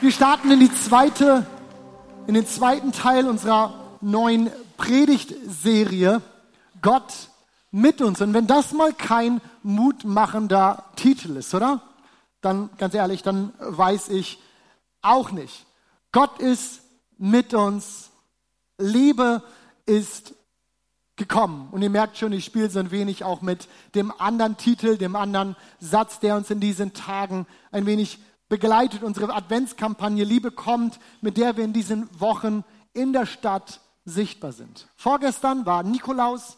Wir starten in die zweite, in den zweiten Teil unserer neuen Predigtserie. Gott mit uns. Und wenn das mal kein mutmachender Titel ist, oder? Dann, ganz ehrlich, dann weiß ich auch nicht. Gott ist mit uns. Liebe ist gekommen. Und ihr merkt schon, ich spiele so ein wenig auch mit dem anderen Titel, dem anderen Satz, der uns in diesen Tagen ein wenig begleitet. Unsere Adventskampagne Liebe kommt, mit der wir in diesen Wochen in der Stadt sichtbar sind. Vorgestern war Nikolaus,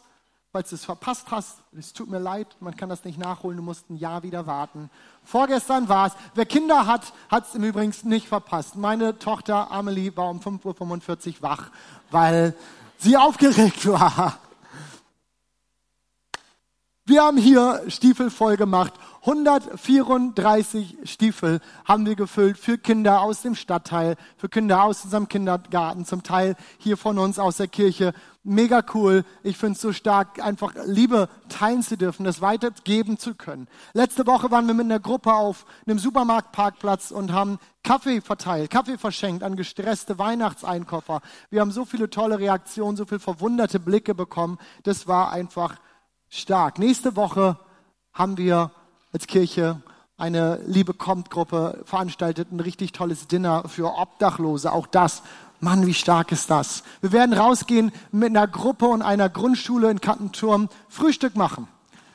falls du es verpasst hast, es tut mir leid, man kann das nicht nachholen, du musst ein Jahr wieder warten. Vorgestern war es, wer Kinder hat, hat es im Übrigen nicht verpasst. Meine Tochter Amelie war um 5.45 Uhr wach, weil sie aufgeregt war. Wir haben hier Stiefel voll gemacht. 134 Stiefel haben wir gefüllt für Kinder aus dem Stadtteil, für Kinder aus unserem Kindergarten, zum Teil hier von uns aus der Kirche. Mega cool. Ich finde es so stark, einfach Liebe teilen zu dürfen, das weitergeben zu können. Letzte Woche waren wir mit einer Gruppe auf einem Supermarktparkplatz und haben Kaffee verteilt, Kaffee verschenkt an gestresste Weihnachtseinkoffer. Wir haben so viele tolle Reaktionen, so viele verwunderte Blicke bekommen. Das war einfach stark. Nächste Woche haben wir als Kirche eine Liebe kommt Gruppe veranstaltet, ein richtig tolles Dinner für Obdachlose. Auch das, Mann, wie stark ist das? Wir werden rausgehen mit einer Gruppe und einer Grundschule in Kattenturm Frühstück machen.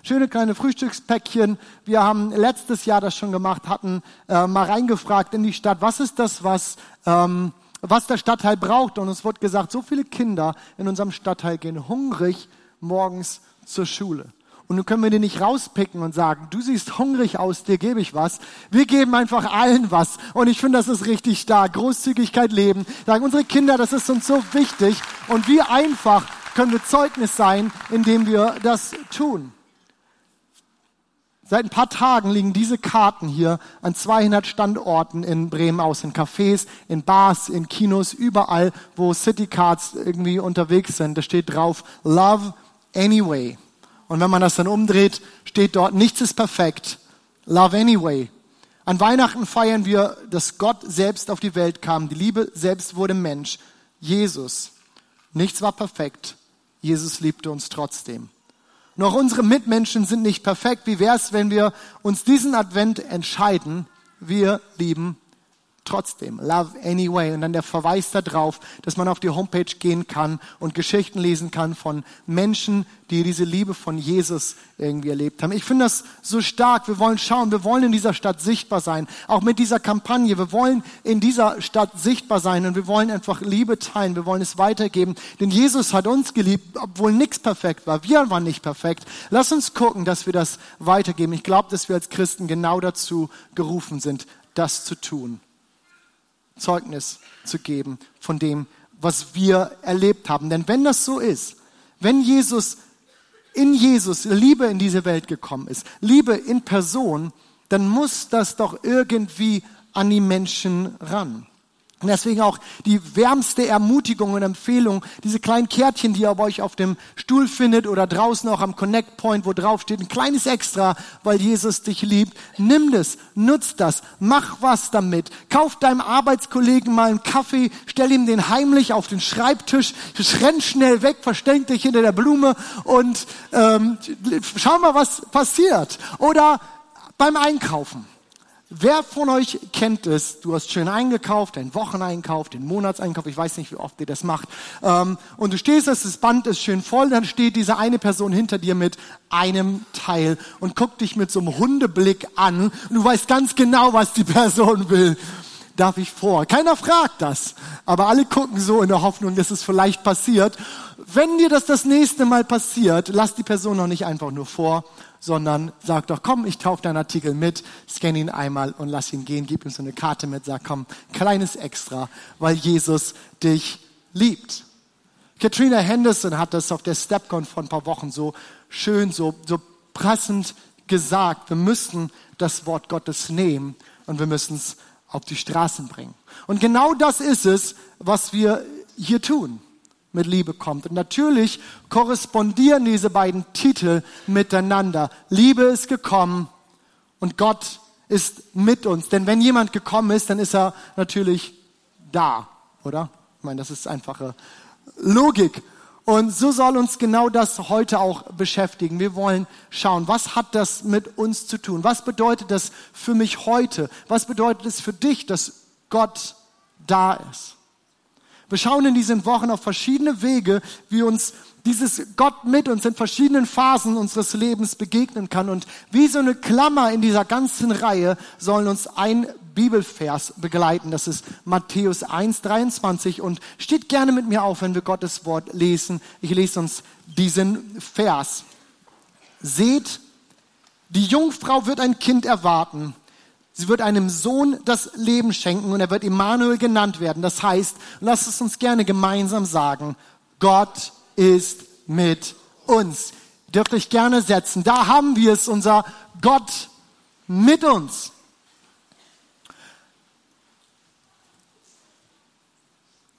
Schöne kleine Frühstückspäckchen. Wir haben letztes Jahr das schon gemacht, hatten äh, mal reingefragt in die Stadt, was ist das, was, ähm, was der Stadtteil braucht. Und es wurde gesagt, so viele Kinder in unserem Stadtteil gehen hungrig morgens zur Schule. Und nun können wir den nicht rauspicken und sagen, du siehst hungrig aus, dir gebe ich was. Wir geben einfach allen was. Und ich finde, das ist richtig stark. Großzügigkeit leben. Sagen unsere Kinder, das ist uns so wichtig. Und wie einfach können wir Zeugnis sein, indem wir das tun. Seit ein paar Tagen liegen diese Karten hier an 200 Standorten in Bremen aus, in Cafés, in Bars, in Kinos, überall, wo Citycards irgendwie unterwegs sind. Da steht drauf, Love anyway. Und wenn man das dann umdreht, steht dort, nichts ist perfekt. Love anyway. An Weihnachten feiern wir, dass Gott selbst auf die Welt kam. Die Liebe selbst wurde Mensch. Jesus. Nichts war perfekt. Jesus liebte uns trotzdem. Noch unsere Mitmenschen sind nicht perfekt. Wie wäre es, wenn wir uns diesen Advent entscheiden? Wir lieben trotzdem. Love anyway. Und dann der Verweis darauf, dass man auf die Homepage gehen kann und Geschichten lesen kann von Menschen, die diese Liebe von Jesus irgendwie erlebt haben. Ich finde das so stark. Wir wollen schauen, wir wollen in dieser Stadt sichtbar sein. Auch mit dieser Kampagne. Wir wollen in dieser Stadt sichtbar sein und wir wollen einfach Liebe teilen. Wir wollen es weitergeben. Denn Jesus hat uns geliebt, obwohl nichts perfekt war. Wir waren nicht perfekt. Lass uns gucken, dass wir das weitergeben. Ich glaube, dass wir als Christen genau dazu gerufen sind, das zu tun. Zeugnis zu geben von dem, was wir erlebt haben. Denn wenn das so ist, wenn Jesus in Jesus Liebe in diese Welt gekommen ist, Liebe in Person, dann muss das doch irgendwie an die Menschen ran. Und deswegen auch die wärmste Ermutigung und Empfehlung, diese kleinen Kärtchen, die ihr bei euch auf dem Stuhl findet oder draußen auch am Connect Point, wo drauf steht, ein kleines Extra, weil Jesus dich liebt. Nimm das, nutz das, mach was damit. Kauf deinem Arbeitskollegen mal einen Kaffee, stell ihm den heimlich auf den Schreibtisch, renn schnell weg, versteck dich hinter der Blume und ähm, schau mal, was passiert. Oder beim Einkaufen. Wer von euch kennt es? Du hast schön eingekauft, deinen Wocheneinkauf, den Monatseinkauf, ich weiß nicht, wie oft ihr das macht. Ähm, und du stehst, das Band ist schön voll, dann steht diese eine Person hinter dir mit einem Teil und guckt dich mit so einem Hundeblick an. Und du weißt ganz genau, was die Person will. Darf ich vor? Keiner fragt das. Aber alle gucken so in der Hoffnung, dass es vielleicht passiert. Wenn dir das das nächste Mal passiert, lass die Person noch nicht einfach nur vor, sondern sag doch, komm, ich kaufe deinen Artikel mit, scanne ihn einmal und lass ihn gehen, gib ihm so eine Karte mit, sag, komm, kleines Extra, weil Jesus dich liebt. Katrina Henderson hat das auf der StepCon vor ein paar Wochen so schön, so, so pressend gesagt. Wir müssen das Wort Gottes nehmen und wir müssen es auf die Straßen bringen. Und genau das ist es, was wir hier tun mit Liebe kommt. Und natürlich korrespondieren diese beiden Titel miteinander. Liebe ist gekommen und Gott ist mit uns. Denn wenn jemand gekommen ist, dann ist er natürlich da, oder? Ich meine, das ist einfache Logik. Und so soll uns genau das heute auch beschäftigen. Wir wollen schauen, was hat das mit uns zu tun? Was bedeutet das für mich heute? Was bedeutet es für dich, dass Gott da ist? Wir schauen in diesen Wochen auf verschiedene Wege, wie uns dieses Gott mit uns in verschiedenen Phasen unseres Lebens begegnen kann. Und wie so eine Klammer in dieser ganzen Reihe sollen uns ein Bibelvers begleiten. Das ist Matthäus 1, 23 und steht gerne mit mir auf, wenn wir Gottes Wort lesen. Ich lese uns diesen Vers. Seht, die Jungfrau wird ein Kind erwarten. Sie wird einem Sohn das Leben schenken und er wird Immanuel genannt werden. Das heißt, lasst es uns gerne gemeinsam sagen, Gott ist mit uns. Dürft euch gerne setzen. Da haben wir es, unser Gott mit uns.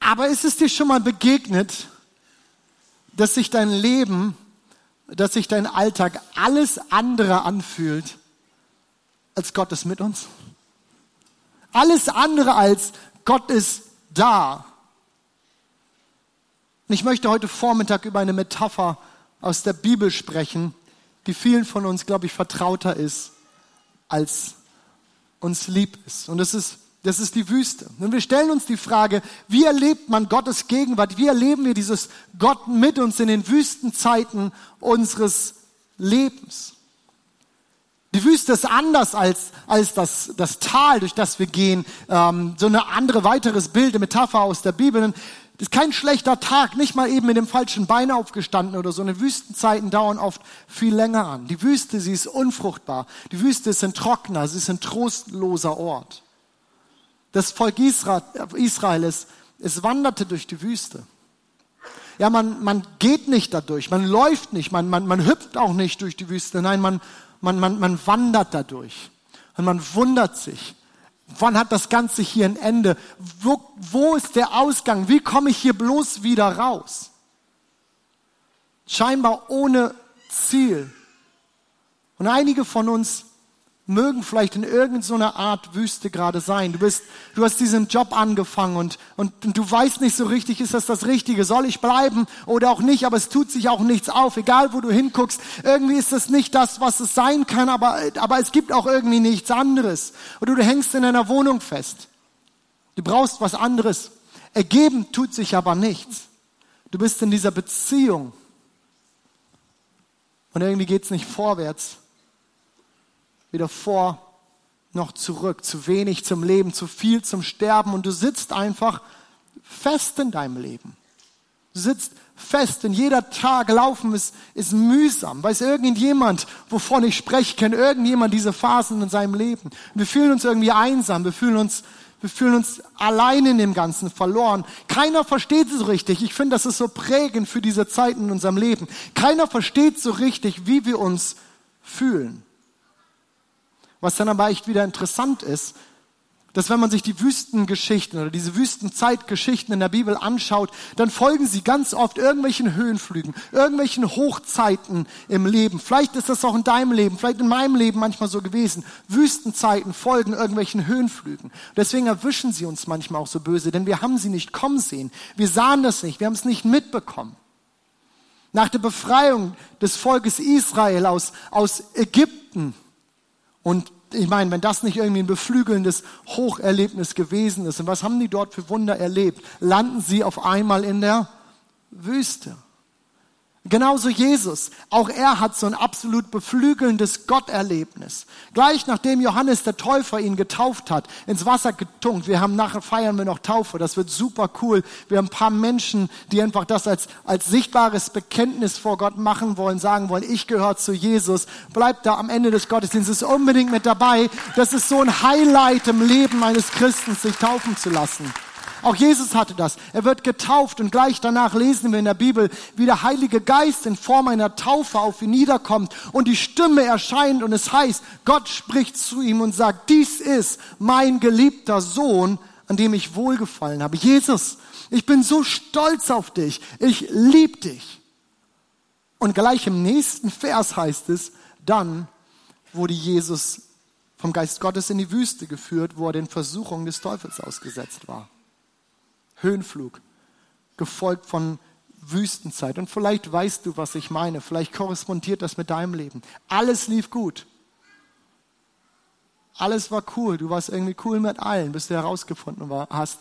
Aber ist es dir schon mal begegnet, dass sich dein Leben, dass sich dein Alltag alles andere anfühlt, als Gott ist mit uns? Alles andere als Gott ist da. Und ich möchte heute Vormittag über eine Metapher aus der Bibel sprechen, die vielen von uns, glaube ich, vertrauter ist, als uns lieb ist. Und das ist, das ist die Wüste. Und wir stellen uns die Frage, wie erlebt man Gottes Gegenwart? Wie erleben wir dieses Gott mit uns in den Wüstenzeiten unseres Lebens? Die Wüste ist anders als, als das, das Tal, durch das wir gehen. Ähm, so eine andere, weiteres Bild, eine Metapher aus der Bibel. Das ist kein schlechter Tag, nicht mal eben mit dem falschen Bein aufgestanden oder so. Eine Wüstenzeiten dauern oft viel länger an. Die Wüste, sie ist unfruchtbar. Die Wüste ist ein trockener, sie ist ein trostloser Ort. Das Volk Israel, Israel es, es wanderte durch die Wüste. Ja, man, man geht nicht dadurch, man läuft nicht, man, man, man hüpft auch nicht durch die Wüste. Nein, man, man, man, man wandert dadurch. Und man wundert sich, Wann hat das Ganze hier ein Ende? Wo, wo ist der Ausgang? Wie komme ich hier bloß wieder raus? Scheinbar ohne Ziel. Und einige von uns mögen vielleicht in irgendeiner Art Wüste gerade sein. Du bist, du hast diesen Job angefangen und, und, und, du weißt nicht so richtig, ist das das Richtige? Soll ich bleiben oder auch nicht? Aber es tut sich auch nichts auf, egal wo du hinguckst. Irgendwie ist das nicht das, was es sein kann, aber, aber es gibt auch irgendwie nichts anderes. Oder du hängst in einer Wohnung fest. Du brauchst was anderes. Ergeben tut sich aber nichts. Du bist in dieser Beziehung und irgendwie geht's nicht vorwärts weder vor noch zurück, zu wenig zum Leben, zu viel zum Sterben und du sitzt einfach fest in deinem Leben. Du sitzt fest, denn jeder Tag laufen ist, ist mühsam. Weiß irgendjemand, wovon ich spreche, kennt irgendjemand diese Phasen in seinem Leben. Wir fühlen uns irgendwie einsam, wir fühlen uns, wir fühlen uns allein in dem Ganzen verloren. Keiner versteht so richtig. Ich finde, das ist so prägend für diese Zeiten in unserem Leben. Keiner versteht so richtig, wie wir uns fühlen. Was dann aber echt wieder interessant ist, dass wenn man sich die Wüstengeschichten oder diese Wüstenzeitgeschichten in der Bibel anschaut, dann folgen sie ganz oft irgendwelchen Höhenflügen, irgendwelchen Hochzeiten im Leben. Vielleicht ist das auch in deinem Leben, vielleicht in meinem Leben manchmal so gewesen. Wüstenzeiten folgen irgendwelchen Höhenflügen. Deswegen erwischen sie uns manchmal auch so böse, denn wir haben sie nicht kommen sehen. Wir sahen das nicht, wir haben es nicht mitbekommen. Nach der Befreiung des Volkes Israel aus, aus Ägypten und ich meine, wenn das nicht irgendwie ein beflügelndes Hocherlebnis gewesen ist, und was haben die dort für Wunder erlebt? Landen sie auf einmal in der Wüste. Genauso Jesus. Auch er hat so ein absolut beflügelndes Gotterlebnis. Gleich nachdem Johannes der Täufer ihn getauft hat, ins Wasser getunkt. Wir haben nachher feiern wir noch Taufe. Das wird super cool. Wir haben ein paar Menschen, die einfach das als, als sichtbares Bekenntnis vor Gott machen wollen, sagen wollen, ich gehöre zu Jesus. Bleibt da am Ende des Gottesdienstes unbedingt mit dabei. Das ist so ein Highlight im Leben eines Christen, sich taufen zu lassen. Auch Jesus hatte das. Er wird getauft und gleich danach lesen wir in der Bibel, wie der Heilige Geist in Form einer Taufe auf ihn niederkommt und die Stimme erscheint und es heißt, Gott spricht zu ihm und sagt, dies ist mein geliebter Sohn, an dem ich wohlgefallen habe. Jesus, ich bin so stolz auf dich. Ich lieb dich. Und gleich im nächsten Vers heißt es, dann wurde Jesus vom Geist Gottes in die Wüste geführt, wo er den Versuchungen des Teufels ausgesetzt war. Höhenflug, gefolgt von Wüstenzeit. Und vielleicht weißt du, was ich meine. Vielleicht korrespondiert das mit deinem Leben. Alles lief gut. Alles war cool. Du warst irgendwie cool mit allen, bis du herausgefunden hast,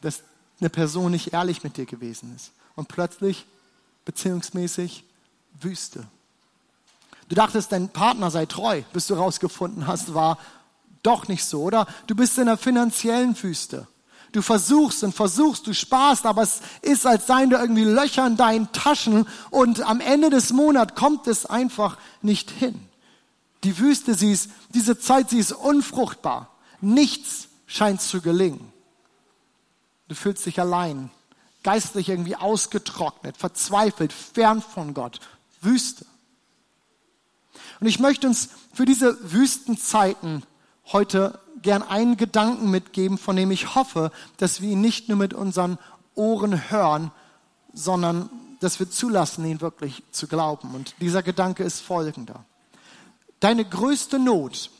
dass eine Person nicht ehrlich mit dir gewesen ist. Und plötzlich, beziehungsmäßig, Wüste. Du dachtest, dein Partner sei treu, bis du herausgefunden hast, war doch nicht so. Oder du bist in einer finanziellen Wüste. Du versuchst und versuchst, du sparst, aber es ist, als seien da irgendwie Löcher in deinen Taschen und am Ende des Monats kommt es einfach nicht hin. Die Wüste, sie ist, diese Zeit, sie ist unfruchtbar. Nichts scheint zu gelingen. Du fühlst dich allein, geistlich irgendwie ausgetrocknet, verzweifelt, fern von Gott. Wüste. Und ich möchte uns für diese Wüstenzeiten heute gern einen Gedanken mitgeben, von dem ich hoffe, dass wir ihn nicht nur mit unseren Ohren hören, sondern dass wir zulassen, ihn wirklich zu glauben. Und dieser Gedanke ist folgender. Deine größte Not,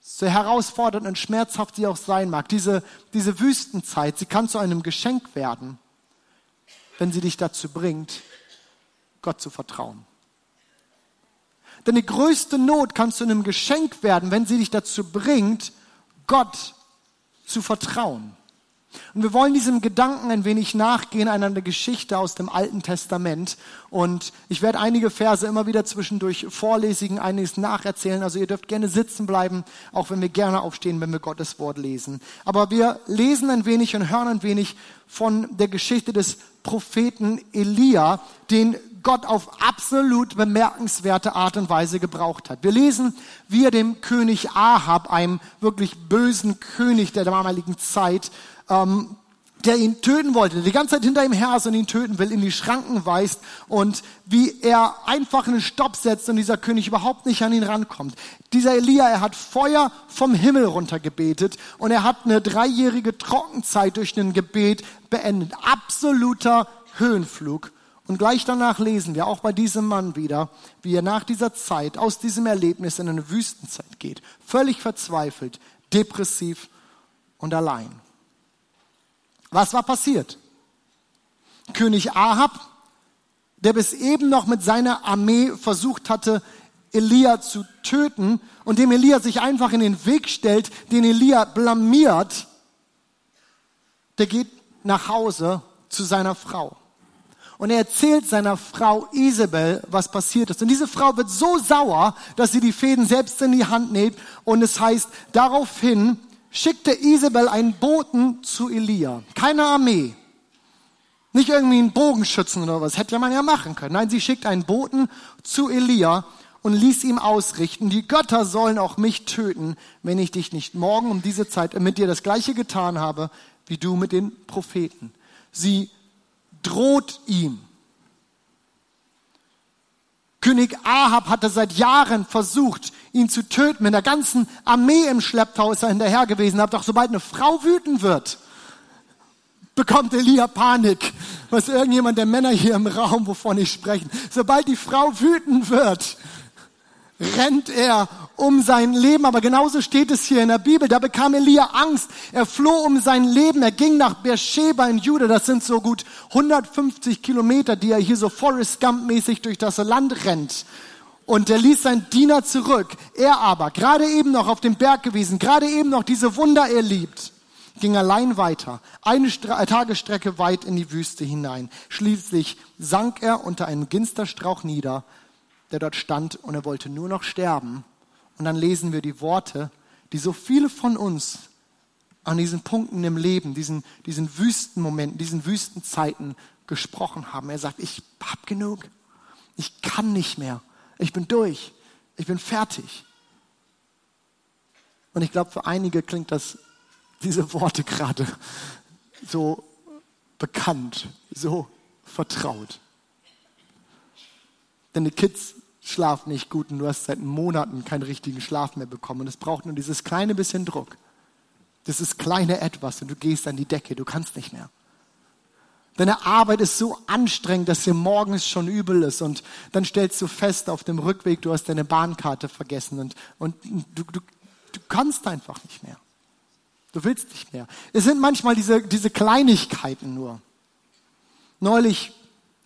so herausfordernd und schmerzhaft sie auch sein mag, diese, diese Wüstenzeit, sie kann zu einem Geschenk werden, wenn sie dich dazu bringt, Gott zu vertrauen. Deine größte Not kann zu einem Geschenk werden, wenn sie dich dazu bringt, Gott zu vertrauen. Und wir wollen diesem Gedanken ein wenig nachgehen einer Geschichte aus dem Alten Testament. Und ich werde einige Verse immer wieder zwischendurch vorlesigen, einiges nacherzählen. Also ihr dürft gerne sitzen bleiben, auch wenn wir gerne aufstehen, wenn wir Gottes Wort lesen. Aber wir lesen ein wenig und hören ein wenig von der Geschichte des Propheten Elia, den Gott auf absolut bemerkenswerte Art und Weise gebraucht hat. Wir lesen, wie er dem König Ahab, einem wirklich bösen König der damaligen Zeit, ähm, der ihn töten wollte, der die ganze Zeit hinter ihm her ist und ihn töten will, in die Schranken weist und wie er einfach einen Stopp setzt und dieser König überhaupt nicht an ihn rankommt. Dieser Elia, er hat Feuer vom Himmel runter gebetet und er hat eine dreijährige Trockenzeit durch ein Gebet beendet. Absoluter Höhenflug. Und gleich danach lesen wir auch bei diesem Mann wieder, wie er nach dieser Zeit aus diesem Erlebnis in eine Wüstenzeit geht. Völlig verzweifelt, depressiv und allein. Was war passiert? König Ahab, der bis eben noch mit seiner Armee versucht hatte, Elia zu töten und dem Elia sich einfach in den Weg stellt, den Elia blamiert, der geht nach Hause zu seiner Frau. Und er erzählt seiner Frau Isabel, was passiert ist. Und diese Frau wird so sauer, dass sie die Fäden selbst in die Hand nimmt. Und es heißt, daraufhin schickte Isabel einen Boten zu Elia. Keine Armee. Nicht irgendwie einen Bogenschützen oder was. Hätte man ja machen können. Nein, sie schickt einen Boten zu Elia und ließ ihm ausrichten, die Götter sollen auch mich töten, wenn ich dich nicht morgen um diese Zeit mit dir das gleiche getan habe, wie du mit den Propheten. Sie droht ihm. König Ahab hatte seit Jahren versucht, ihn zu töten. Mit der ganzen Armee im Schlepptau ist er hinterher gewesen. Aber doch sobald eine Frau wütend wird, bekommt Elia Panik. Was irgendjemand der Männer hier im Raum, wovon ich spreche. Sobald die Frau wütend wird, rennt er um sein Leben. Aber genauso steht es hier in der Bibel. Da bekam Elia Angst. Er floh um sein Leben. Er ging nach Beersheba in Juda. Das sind so gut 150 Kilometer, die er hier so Forrest Gump mäßig durch das Land rennt. Und er ließ seinen Diener zurück. Er aber, gerade eben noch auf dem Berg gewesen, gerade eben noch diese Wunder erlebt, ging allein weiter, eine Stra Tagesstrecke weit in die Wüste hinein. Schließlich sank er unter einen Ginsterstrauch nieder, der dort stand, und er wollte nur noch sterben. Und dann lesen wir die Worte, die so viele von uns an diesen Punkten im Leben, diesen, diesen Wüstenmomenten, diesen Wüstenzeiten gesprochen haben. Er sagt, ich hab genug. Ich kann nicht mehr. Ich bin durch. Ich bin fertig. Und ich glaube, für einige klingt das, diese Worte gerade so bekannt, so vertraut. Deine Kids schlafen nicht gut und du hast seit Monaten keinen richtigen Schlaf mehr bekommen. Und es braucht nur dieses kleine bisschen Druck. Das ist kleine Etwas und du gehst an die Decke, du kannst nicht mehr. Deine Arbeit ist so anstrengend, dass dir morgens schon übel ist und dann stellst du fest auf dem Rückweg, du hast deine Bahnkarte vergessen und, und du, du, du kannst einfach nicht mehr. Du willst nicht mehr. Es sind manchmal diese, diese Kleinigkeiten nur. Neulich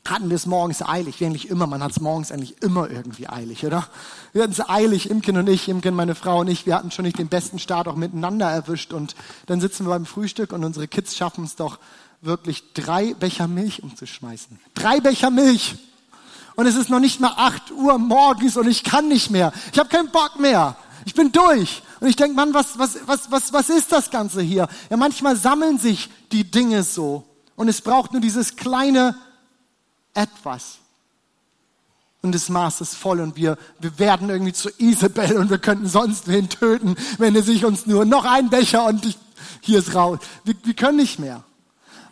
hatten wir es morgens eilig, wie eigentlich immer. Man hat es morgens eigentlich immer irgendwie eilig, oder? Wir hatten es eilig, Imken und ich, Imken, meine Frau und ich, wir hatten schon nicht den besten Start auch miteinander erwischt und dann sitzen wir beim Frühstück und unsere Kids schaffen es doch wirklich drei Becher Milch umzuschmeißen. Drei Becher Milch. Und es ist noch nicht mal acht Uhr morgens und ich kann nicht mehr. Ich habe keinen Bock mehr. Ich bin durch. Und ich denke, Mann, was, was, was, was, was ist das Ganze hier? Ja, manchmal sammeln sich die Dinge so. Und es braucht nur dieses kleine etwas. Und das Maß ist voll und wir, wir werden irgendwie zu Isabel und wir könnten sonst wen töten, wenn er sich uns nur noch ein Becher und ich, hier ist raus. Wir, wir können nicht mehr.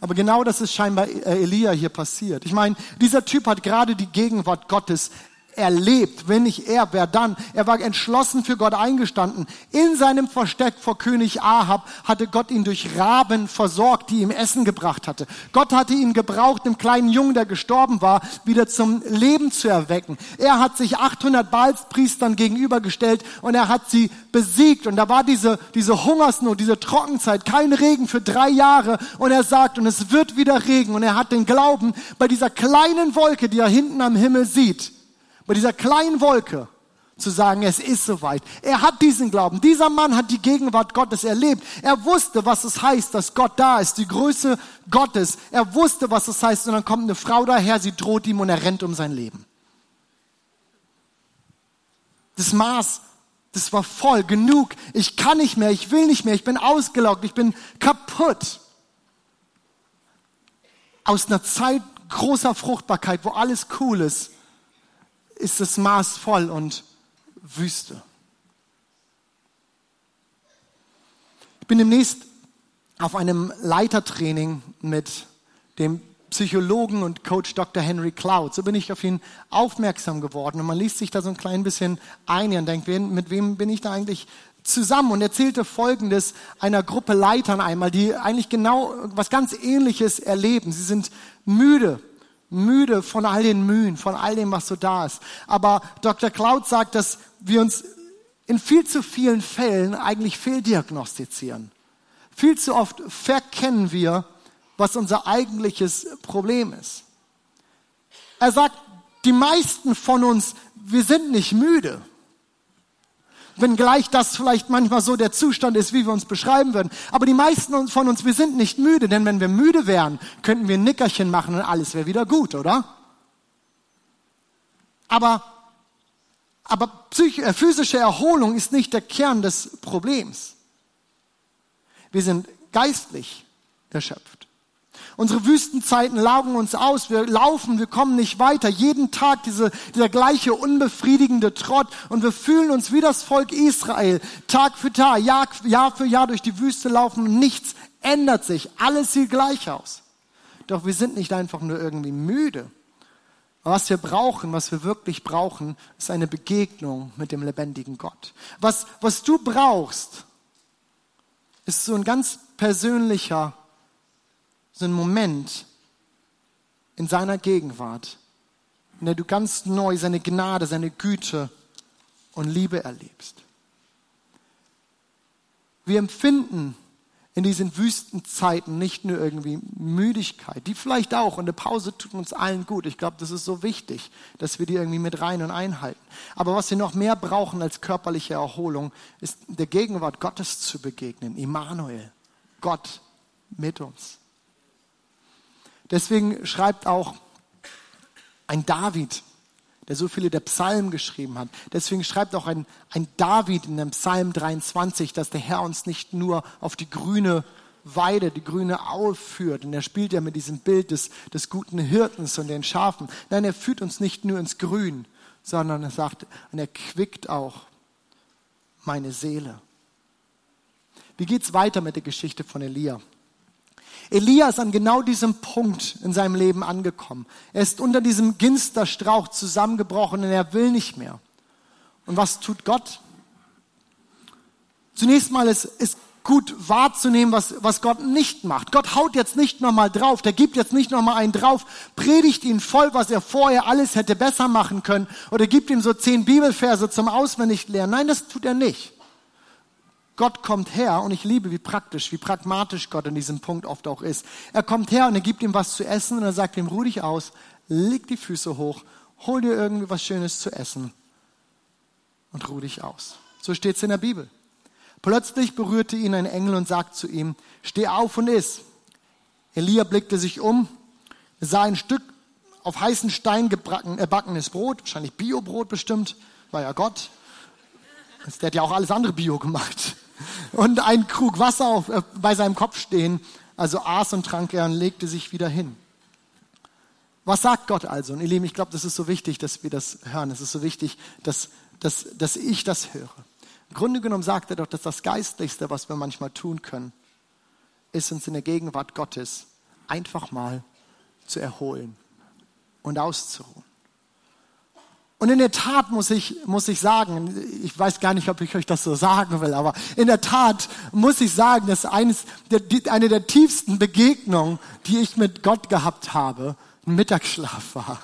Aber genau das ist scheinbar äh, Elia hier passiert. Ich meine, dieser Typ hat gerade die Gegenwart Gottes erlebt. Wenn nicht er, wer dann? Er war entschlossen für Gott eingestanden. In seinem Versteck vor König Ahab hatte Gott ihn durch Raben versorgt, die ihm Essen gebracht hatte. Gott hatte ihn gebraucht, dem kleinen Jungen, der gestorben war, wieder zum Leben zu erwecken. Er hat sich 800 Balspriestern gegenübergestellt und er hat sie besiegt. Und da war diese, diese Hungersnot, diese Trockenzeit, kein Regen für drei Jahre. Und er sagt, und es wird wieder Regen. Und er hat den Glauben, bei dieser kleinen Wolke, die er hinten am Himmel sieht, bei dieser kleinen Wolke zu sagen, es ist soweit. Er hat diesen Glauben. Dieser Mann hat die Gegenwart Gottes erlebt. Er wusste, was es heißt, dass Gott da ist, die Größe Gottes. Er wusste, was es heißt. Und dann kommt eine Frau daher, sie droht ihm und er rennt um sein Leben. Das Maß, das war voll, genug. Ich kann nicht mehr, ich will nicht mehr, ich bin ausgelaugt, ich bin kaputt. Aus einer Zeit großer Fruchtbarkeit, wo alles cool ist, ist das Maß voll und Wüste. Ich bin demnächst auf einem Leitertraining mit dem Psychologen und Coach Dr. Henry Cloud. So bin ich auf ihn aufmerksam geworden und man liest sich da so ein klein bisschen ein und denkt, mit wem bin ich da eigentlich zusammen und erzählte Folgendes einer Gruppe Leitern einmal, die eigentlich genau was ganz Ähnliches erleben. Sie sind müde müde von all den Mühen, von all dem, was so da ist. Aber Dr. Cloud sagt, dass wir uns in viel zu vielen Fällen eigentlich fehldiagnostizieren. Viel zu oft verkennen wir, was unser eigentliches Problem ist. Er sagt, die meisten von uns, wir sind nicht müde wenngleich das vielleicht manchmal so der Zustand ist, wie wir uns beschreiben würden. Aber die meisten von uns, wir sind nicht müde, denn wenn wir müde wären, könnten wir ein Nickerchen machen und alles wäre wieder gut, oder? Aber, aber äh, physische Erholung ist nicht der Kern des Problems. Wir sind geistlich erschöpft. Unsere Wüstenzeiten laugen uns aus. Wir laufen, wir kommen nicht weiter. Jeden Tag diese, dieser gleiche unbefriedigende Trott. Und wir fühlen uns wie das Volk Israel. Tag für Tag, Jahr, Jahr für Jahr durch die Wüste laufen nichts ändert sich. Alles sieht gleich aus. Doch wir sind nicht einfach nur irgendwie müde. Was wir brauchen, was wir wirklich brauchen, ist eine Begegnung mit dem lebendigen Gott. Was, was du brauchst, ist so ein ganz persönlicher so ein Moment in seiner Gegenwart, in der du ganz neu seine Gnade, seine Güte und Liebe erlebst. Wir empfinden in diesen Wüstenzeiten nicht nur irgendwie Müdigkeit, die vielleicht auch, und eine Pause tut uns allen gut. Ich glaube, das ist so wichtig, dass wir die irgendwie mit rein und einhalten. Aber was wir noch mehr brauchen als körperliche Erholung, ist der Gegenwart Gottes zu begegnen. Immanuel, Gott mit uns. Deswegen schreibt auch ein David, der so viele der Psalmen geschrieben hat. Deswegen schreibt auch ein, ein David in dem Psalm 23, dass der Herr uns nicht nur auf die grüne Weide, die grüne Aue führt. Und er spielt ja mit diesem Bild des, des guten Hirtens und den Schafen. Nein, er führt uns nicht nur ins Grün, sondern er sagt, und er quickt auch meine Seele. Wie geht's weiter mit der Geschichte von Elia? Elia ist an genau diesem Punkt in seinem Leben angekommen. Er ist unter diesem Ginsterstrauch zusammengebrochen und er will nicht mehr. Und was tut Gott? Zunächst mal ist, ist gut wahrzunehmen, was, was Gott nicht macht. Gott haut jetzt nicht nochmal drauf, der gibt jetzt nicht nochmal einen drauf, predigt ihn voll, was er vorher alles hätte besser machen können oder gibt ihm so zehn Bibelverse zum Auswendiglernen. Nein, das tut er nicht. Gott kommt her und ich liebe, wie praktisch, wie pragmatisch Gott in diesem Punkt oft auch ist. Er kommt her und er gibt ihm was zu essen und er sagt ihm, ruh dich aus, leg die Füße hoch, hol dir irgendwie was Schönes zu essen und ruh dich aus. So steht es in der Bibel. Plötzlich berührte ihn ein Engel und sagte zu ihm, steh auf und iss. Elia blickte sich um, sah ein Stück auf heißen Stein gebackenes Brot, wahrscheinlich Biobrot bestimmt, war ja Gott. Der hat ja auch alles andere Bio gemacht und einen Krug Wasser auf, äh, bei seinem Kopf stehen. Also aß und trank er und legte sich wieder hin. Was sagt Gott also? Und ihr Lieben, ich glaube, das ist so wichtig, dass wir das hören. Es ist so wichtig, dass, dass, dass ich das höre. Im Grunde genommen sagt er doch, dass das Geistlichste, was wir manchmal tun können, ist uns in der Gegenwart Gottes einfach mal zu erholen und auszuruhen. Und in der Tat muss ich, muss ich sagen, ich weiß gar nicht, ob ich euch das so sagen will, aber in der Tat muss ich sagen, dass eines der, eine der tiefsten Begegnungen, die ich mit Gott gehabt habe, ein Mittagsschlaf war.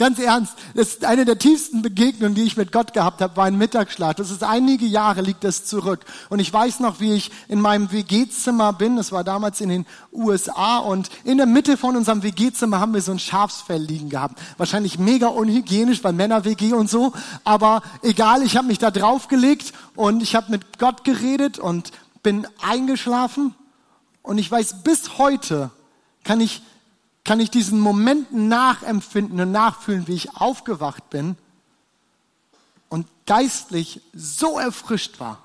Ganz ernst, das ist eine der tiefsten Begegnungen, die ich mit Gott gehabt habe, war ein Mittagsschlaf. Das ist einige Jahre liegt das zurück. Und ich weiß noch, wie ich in meinem WG-Zimmer bin. Das war damals in den USA. Und in der Mitte von unserem WG-Zimmer haben wir so ein Schafsfell liegen gehabt. Wahrscheinlich mega unhygienisch, weil Männer-WG und so. Aber egal, ich habe mich da draufgelegt und ich habe mit Gott geredet und bin eingeschlafen. Und ich weiß, bis heute kann ich kann ich diesen Moment nachempfinden und nachfühlen, wie ich aufgewacht bin und geistlich so erfrischt war.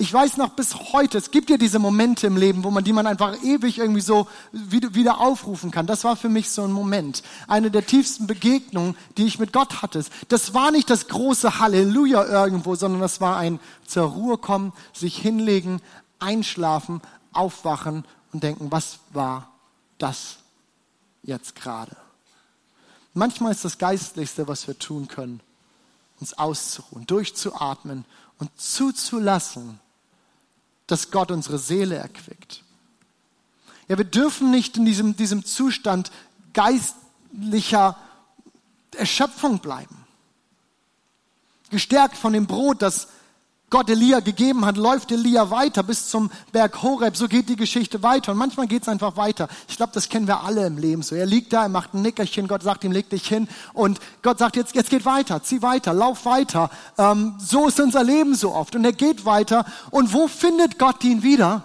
Ich weiß noch bis heute, es gibt ja diese Momente im Leben, wo man, die man einfach ewig irgendwie so wieder, aufrufen kann. Das war für mich so ein Moment. Eine der tiefsten Begegnungen, die ich mit Gott hatte. Das war nicht das große Halleluja irgendwo, sondern das war ein zur Ruhe kommen, sich hinlegen, einschlafen, aufwachen und denken, was war das jetzt gerade. Manchmal ist das Geistlichste, was wir tun können, uns auszuruhen, durchzuatmen und zuzulassen, dass Gott unsere Seele erquickt. Ja, wir dürfen nicht in diesem, diesem Zustand geistlicher Erschöpfung bleiben. Gestärkt von dem Brot, das Gott Elia gegeben hat, läuft Elia weiter bis zum Berg Horeb. So geht die Geschichte weiter. Und manchmal geht es einfach weiter. Ich glaube, das kennen wir alle im Leben so. Er liegt da, er macht ein Nickerchen, Gott sagt ihm, leg dich hin. Und Gott sagt, jetzt, jetzt geht weiter, zieh weiter, lauf weiter. Ähm, so ist unser Leben so oft. Und er geht weiter. Und wo findet Gott ihn wieder?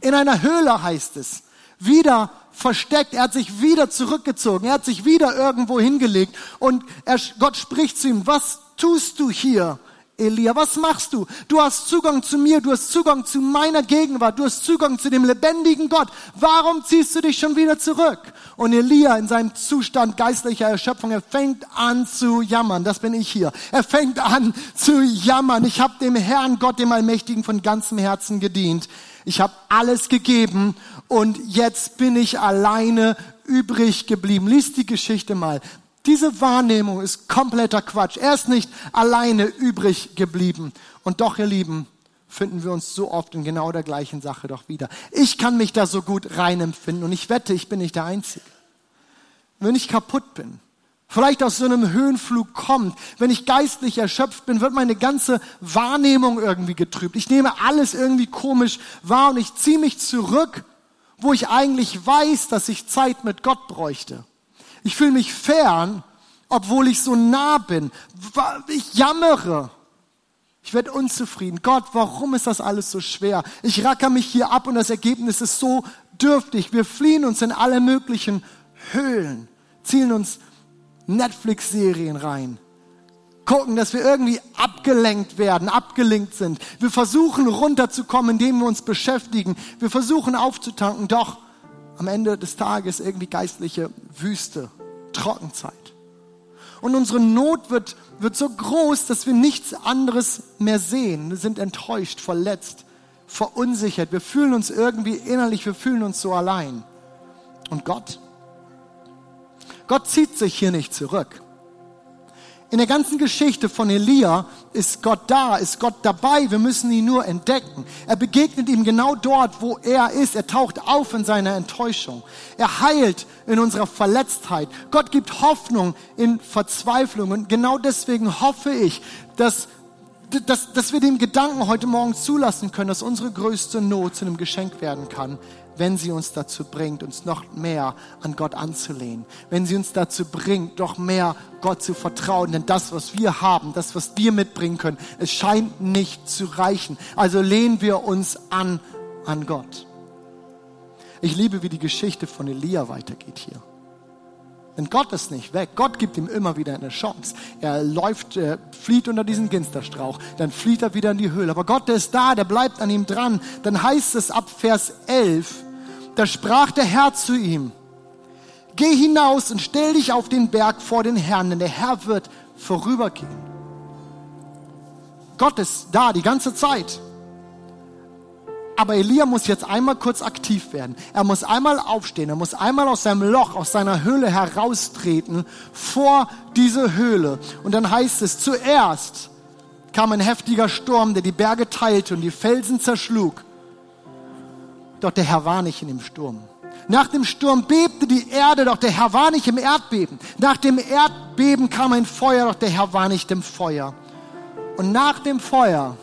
In einer Höhle heißt es. Wieder versteckt. Er hat sich wieder zurückgezogen. Er hat sich wieder irgendwo hingelegt. Und er, Gott spricht zu ihm, was tust du hier? Elia, was machst du? Du hast Zugang zu mir, du hast Zugang zu meiner Gegenwart, du hast Zugang zu dem lebendigen Gott. Warum ziehst du dich schon wieder zurück? Und Elia in seinem Zustand geistlicher Erschöpfung, er fängt an zu jammern. Das bin ich hier. Er fängt an zu jammern. Ich habe dem Herrn Gott, dem Allmächtigen, von ganzem Herzen gedient. Ich habe alles gegeben und jetzt bin ich alleine übrig geblieben. Lies die Geschichte mal. Diese Wahrnehmung ist kompletter Quatsch. Er ist nicht alleine übrig geblieben. Und doch, ihr Lieben, finden wir uns so oft in genau der gleichen Sache doch wieder. Ich kann mich da so gut reinempfinden und ich wette, ich bin nicht der Einzige. Wenn ich kaputt bin, vielleicht aus so einem Höhenflug kommt, wenn ich geistlich erschöpft bin, wird meine ganze Wahrnehmung irgendwie getrübt. Ich nehme alles irgendwie komisch wahr und ich ziehe mich zurück, wo ich eigentlich weiß, dass ich Zeit mit Gott bräuchte. Ich fühle mich fern, obwohl ich so nah bin. Ich jammere. Ich werde unzufrieden. Gott, warum ist das alles so schwer? Ich racker mich hier ab und das Ergebnis ist so dürftig. Wir fliehen uns in alle möglichen Höhlen, zielen uns Netflix-Serien rein, gucken, dass wir irgendwie abgelenkt werden, abgelenkt sind. Wir versuchen runterzukommen, indem wir uns beschäftigen. Wir versuchen aufzutanken, doch am Ende des Tages irgendwie geistliche Wüste, Trockenzeit. Und unsere Not wird, wird so groß, dass wir nichts anderes mehr sehen. Wir sind enttäuscht, verletzt, verunsichert. Wir fühlen uns irgendwie innerlich, wir fühlen uns so allein. Und Gott? Gott zieht sich hier nicht zurück. In der ganzen Geschichte von Elia ist Gott da, ist Gott dabei. Wir müssen ihn nur entdecken. Er begegnet ihm genau dort, wo er ist. Er taucht auf in seiner Enttäuschung. Er heilt in unserer Verletztheit. Gott gibt Hoffnung in Verzweiflung. Und genau deswegen hoffe ich, dass, dass, dass wir den Gedanken heute Morgen zulassen können, dass unsere größte Not zu einem Geschenk werden kann, wenn sie uns dazu bringt, uns noch mehr an Gott anzulehnen. Wenn sie uns dazu bringt, doch mehr Gott zu vertrauen. Denn das, was wir haben, das, was wir mitbringen können, es scheint nicht zu reichen. Also lehnen wir uns an, an Gott. Ich liebe, wie die Geschichte von Elia weitergeht hier. Denn Gott ist nicht weg. Gott gibt ihm immer wieder eine Chance. Er läuft, er flieht unter diesen Ginsterstrauch, dann flieht er wieder in die Höhle. Aber Gott der ist da, der bleibt an ihm dran. Dann heißt es ab Vers 11, da sprach der Herr zu ihm, geh hinaus und stell dich auf den Berg vor den Herrn, denn der Herr wird vorübergehen. Gott ist da die ganze Zeit. Aber Elia muss jetzt einmal kurz aktiv werden. Er muss einmal aufstehen. Er muss einmal aus seinem Loch, aus seiner Höhle heraustreten vor diese Höhle. Und dann heißt es, zuerst kam ein heftiger Sturm, der die Berge teilte und die Felsen zerschlug. Doch der Herr war nicht in dem Sturm. Nach dem Sturm bebte die Erde, doch der Herr war nicht im Erdbeben. Nach dem Erdbeben kam ein Feuer, doch der Herr war nicht im Feuer. Und nach dem Feuer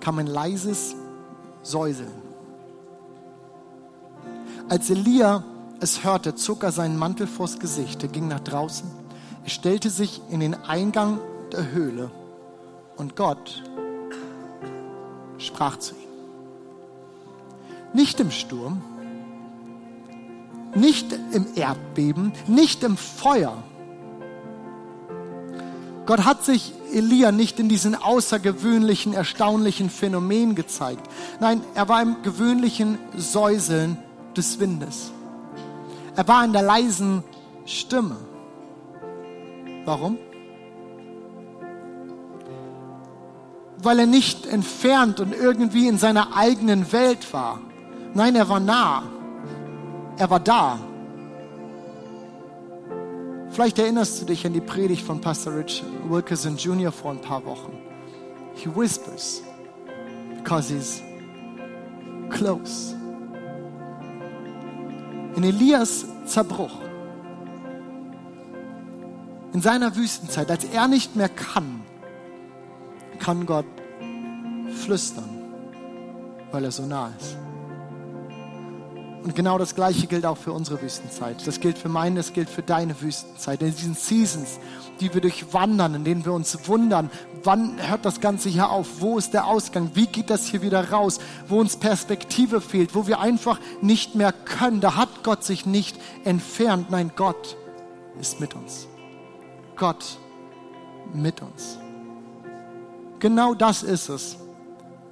kam ein leises Säuseln. Als Elia es hörte, zog er seinen Mantel vors Gesicht. Er ging nach draußen. Er stellte sich in den Eingang der Höhle. Und Gott sprach zu ihm. Nicht im Sturm, nicht im Erdbeben, nicht im Feuer. Gott hat sich Elia nicht in diesen außergewöhnlichen, erstaunlichen Phänomen gezeigt. Nein, er war im gewöhnlichen Säuseln des Windes. Er war in der leisen Stimme. Warum? Weil er nicht entfernt und irgendwie in seiner eigenen Welt war. Nein, er war nah. Er war da. Vielleicht erinnerst du dich an die Predigt von Pastor Rich Wilkerson Jr. vor ein paar Wochen. He whispers because he's close. In Elias Zerbruch, in seiner Wüstenzeit, als er nicht mehr kann, kann Gott flüstern, weil er so nah ist. Und genau das Gleiche gilt auch für unsere Wüstenzeit. Das gilt für meine, das gilt für deine Wüstenzeit. In diesen Seasons, die wir durchwandern, in denen wir uns wundern, wann hört das Ganze hier auf? Wo ist der Ausgang? Wie geht das hier wieder raus? Wo uns Perspektive fehlt, wo wir einfach nicht mehr können. Da hat Gott sich nicht entfernt. Nein, Gott ist mit uns. Gott mit uns. Genau das ist es,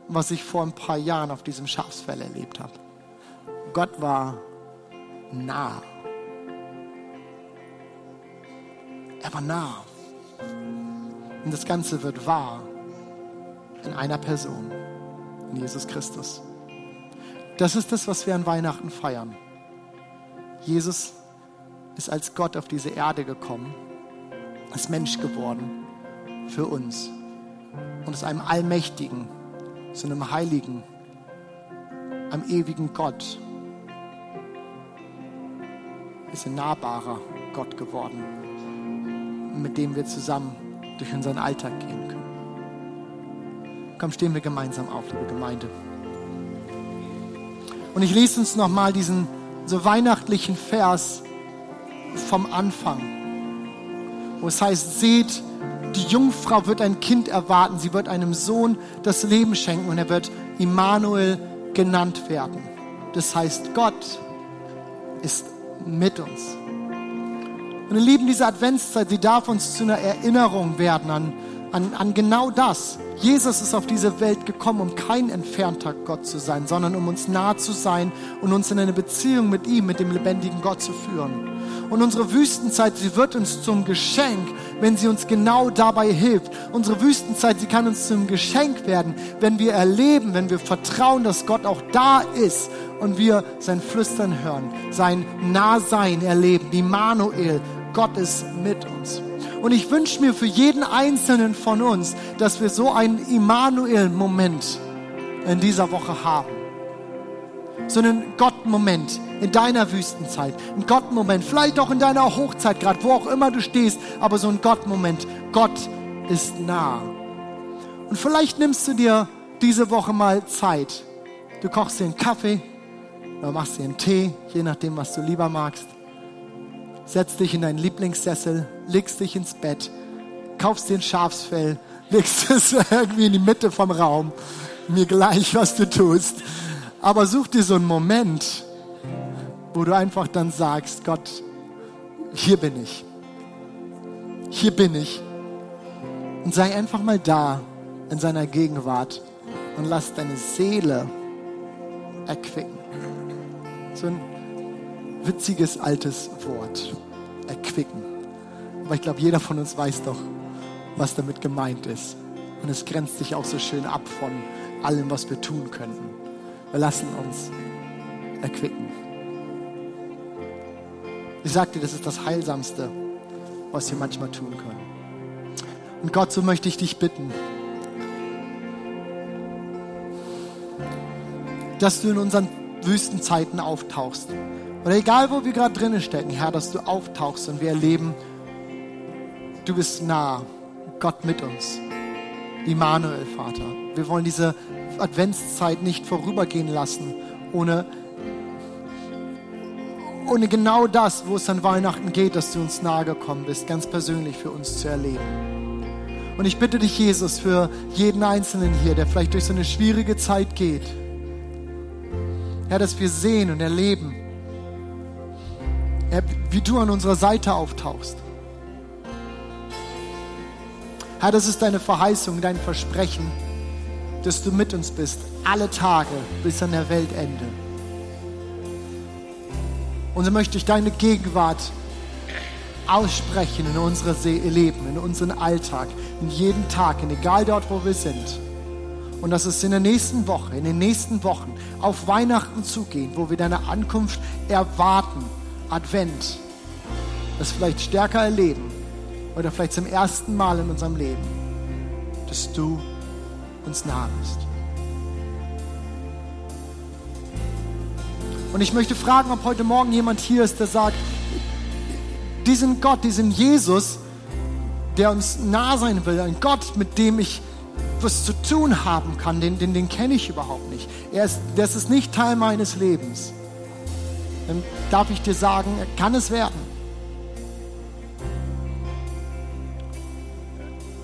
was ich vor ein paar Jahren auf diesem Schafsfell erlebt habe. Gott war nah. Er war nah. Und das Ganze wird wahr in einer Person, in Jesus Christus. Das ist das, was wir an Weihnachten feiern. Jesus ist als Gott auf diese Erde gekommen, ist Mensch geworden für uns und ist einem Allmächtigen, zu einem Heiligen, einem ewigen Gott ist ein nahbarer Gott geworden, mit dem wir zusammen durch unseren Alltag gehen können. Komm, stehen wir gemeinsam auf, liebe Gemeinde. Und ich lese uns nochmal diesen so weihnachtlichen Vers vom Anfang, wo es heißt, seht, die Jungfrau wird ein Kind erwarten, sie wird einem Sohn das Leben schenken und er wird Immanuel genannt werden. Das heißt, Gott ist mit uns. Und ihr Lieben, diese Adventszeit, sie darf uns zu einer Erinnerung werden an, an, an genau das. Jesus ist auf diese Welt gekommen, um kein entfernter Gott zu sein, sondern um uns nah zu sein und uns in eine Beziehung mit ihm, mit dem lebendigen Gott zu führen. Und unsere Wüstenzeit, sie wird uns zum Geschenk, wenn sie uns genau dabei hilft. Unsere Wüstenzeit, sie kann uns zum Geschenk werden, wenn wir erleben, wenn wir vertrauen, dass Gott auch da ist und wir sein Flüstern hören, sein Nahsein erleben, die Manuel, Gott ist mit uns. Und ich wünsche mir für jeden Einzelnen von uns, dass wir so einen Immanuel-Moment in dieser Woche haben. So einen Gott-Moment in deiner Wüstenzeit. Ein Gott-Moment, vielleicht auch in deiner Hochzeit gerade, wo auch immer du stehst, aber so ein Gott-Moment. Gott ist nah. Und vielleicht nimmst du dir diese Woche mal Zeit. Du kochst dir einen Kaffee oder machst dir einen Tee, je nachdem, was du lieber magst. Setz dich in deinen Lieblingssessel, legst dich ins Bett, kaufst dir ein Schafsfell, legst es irgendwie in die Mitte vom Raum. Mir gleich, was du tust. Aber such dir so einen Moment, wo du einfach dann sagst, Gott, hier bin ich. Hier bin ich. Und sei einfach mal da in seiner Gegenwart und lass deine Seele erquicken. So ein witziges altes Wort. Erquicken. Aber ich glaube, jeder von uns weiß doch, was damit gemeint ist. Und es grenzt sich auch so schön ab von allem, was wir tun könnten. Wir lassen uns erquicken. Ich sagte, das ist das Heilsamste, was wir manchmal tun können. Und Gott, so möchte ich dich bitten, dass du in unseren Wüstenzeiten auftauchst. Oder egal, wo wir gerade drinnen stecken, Herr, dass du auftauchst und wir erleben, du bist nah, Gott mit uns. Immanuel, Vater. Wir wollen diese Adventszeit nicht vorübergehen lassen, ohne, ohne genau das, wo es an Weihnachten geht, dass du uns nahe gekommen bist, ganz persönlich für uns zu erleben. Und ich bitte dich, Jesus, für jeden Einzelnen hier, der vielleicht durch so eine schwierige Zeit geht, Herr, dass wir sehen und erleben, Herr, wie du an unserer Seite auftauchst. Herr, das ist deine Verheißung, dein Versprechen, dass du mit uns bist, alle Tage bis an der Weltende. Und so möchte ich deine Gegenwart aussprechen in unsere Leben, in unseren Alltag, in jeden Tag, in egal dort, wo wir sind. Und dass es in der nächsten Woche, in den nächsten Wochen auf Weihnachten zugeht, wo wir deine Ankunft erwarten, Advent, das vielleicht stärker erleben oder vielleicht zum ersten Mal in unserem Leben, dass du uns nahe bist. Und ich möchte fragen, ob heute Morgen jemand hier ist, der sagt, diesen Gott, diesen Jesus, der uns nah sein will, ein Gott, mit dem ich was zu tun haben kann, den, den, den kenne ich überhaupt nicht. Er ist, das ist nicht Teil meines Lebens. Dann darf ich dir sagen, kann es werden.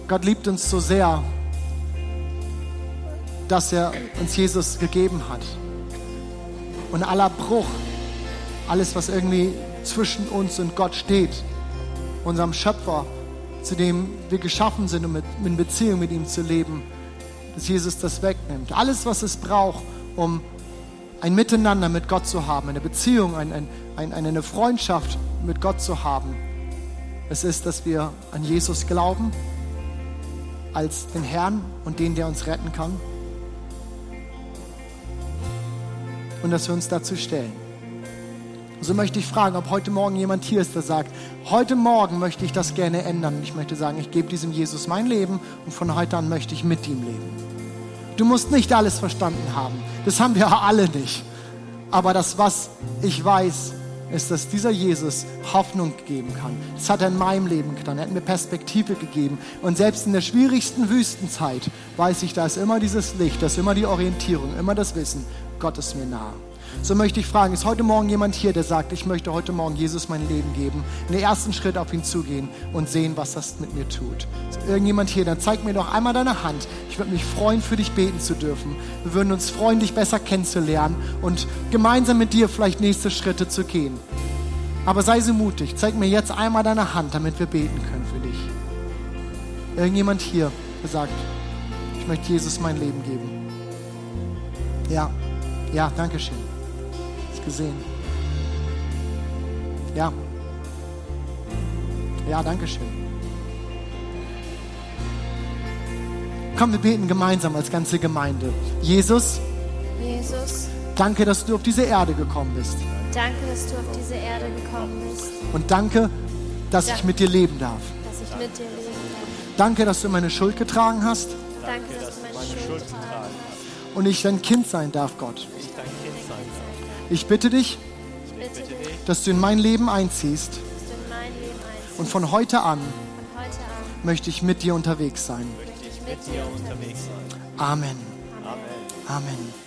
Gott liebt uns so sehr, dass er uns Jesus gegeben hat. Und aller Bruch, alles, was irgendwie zwischen uns und Gott steht, unserem Schöpfer, zu dem wir geschaffen sind, um in Beziehung mit ihm zu leben, dass Jesus das wegnimmt. Alles, was es braucht, um ein Miteinander mit Gott zu haben, eine Beziehung, ein, ein, ein, eine Freundschaft mit Gott zu haben. Es ist, dass wir an Jesus glauben als den Herrn und den, der uns retten kann. Und dass wir uns dazu stellen. So möchte ich fragen, ob heute Morgen jemand hier ist, der sagt, heute Morgen möchte ich das gerne ändern. Ich möchte sagen, ich gebe diesem Jesus mein Leben und von heute an möchte ich mit ihm leben. Du musst nicht alles verstanden haben. Das haben wir alle nicht. Aber das, was ich weiß, ist, dass dieser Jesus Hoffnung geben kann. Das hat er in meinem Leben getan. Er hat mir Perspektive gegeben. Und selbst in der schwierigsten Wüstenzeit weiß ich, da ist immer dieses Licht, da ist immer die Orientierung, immer das Wissen, Gott ist mir nahe. So möchte ich fragen, ist heute Morgen jemand hier, der sagt, ich möchte heute Morgen Jesus mein Leben geben, den ersten Schritt auf ihn zugehen und sehen, was das mit mir tut? Ist irgendjemand hier, dann zeig mir doch einmal deine Hand. Ich würde mich freuen, für dich beten zu dürfen. Wir würden uns freuen, dich besser kennenzulernen und gemeinsam mit dir vielleicht nächste Schritte zu gehen. Aber sei so mutig, zeig mir jetzt einmal deine Hand, damit wir beten können für dich. Irgendjemand hier, der sagt, ich möchte Jesus mein Leben geben. Ja, ja, danke schön gesehen. Ja. Ja, danke schön. Komm, wir beten gemeinsam als ganze Gemeinde. Jesus, Jesus, danke, dass du auf diese Erde gekommen bist. danke, dass du auf diese Erde gekommen bist. Und danke, dass Ja. ich mit dir leben darf. Dass ich mit dir leben darf. Danke, dass du meine Schuld getragen hast Danke, dass du meine Schuld getragen hast. und ich dein Kind sein darf, Gott. Ich dein Kind sein darf. Ich bitte dich, Ich bitte dich, dass du in mein Leben einziehst dass du in mein Leben einziehst. und von heute an Von heute an möchte ich mit dir unterwegs sein. möchte mit dir unterwegs sein. Amen. Amen. Amen.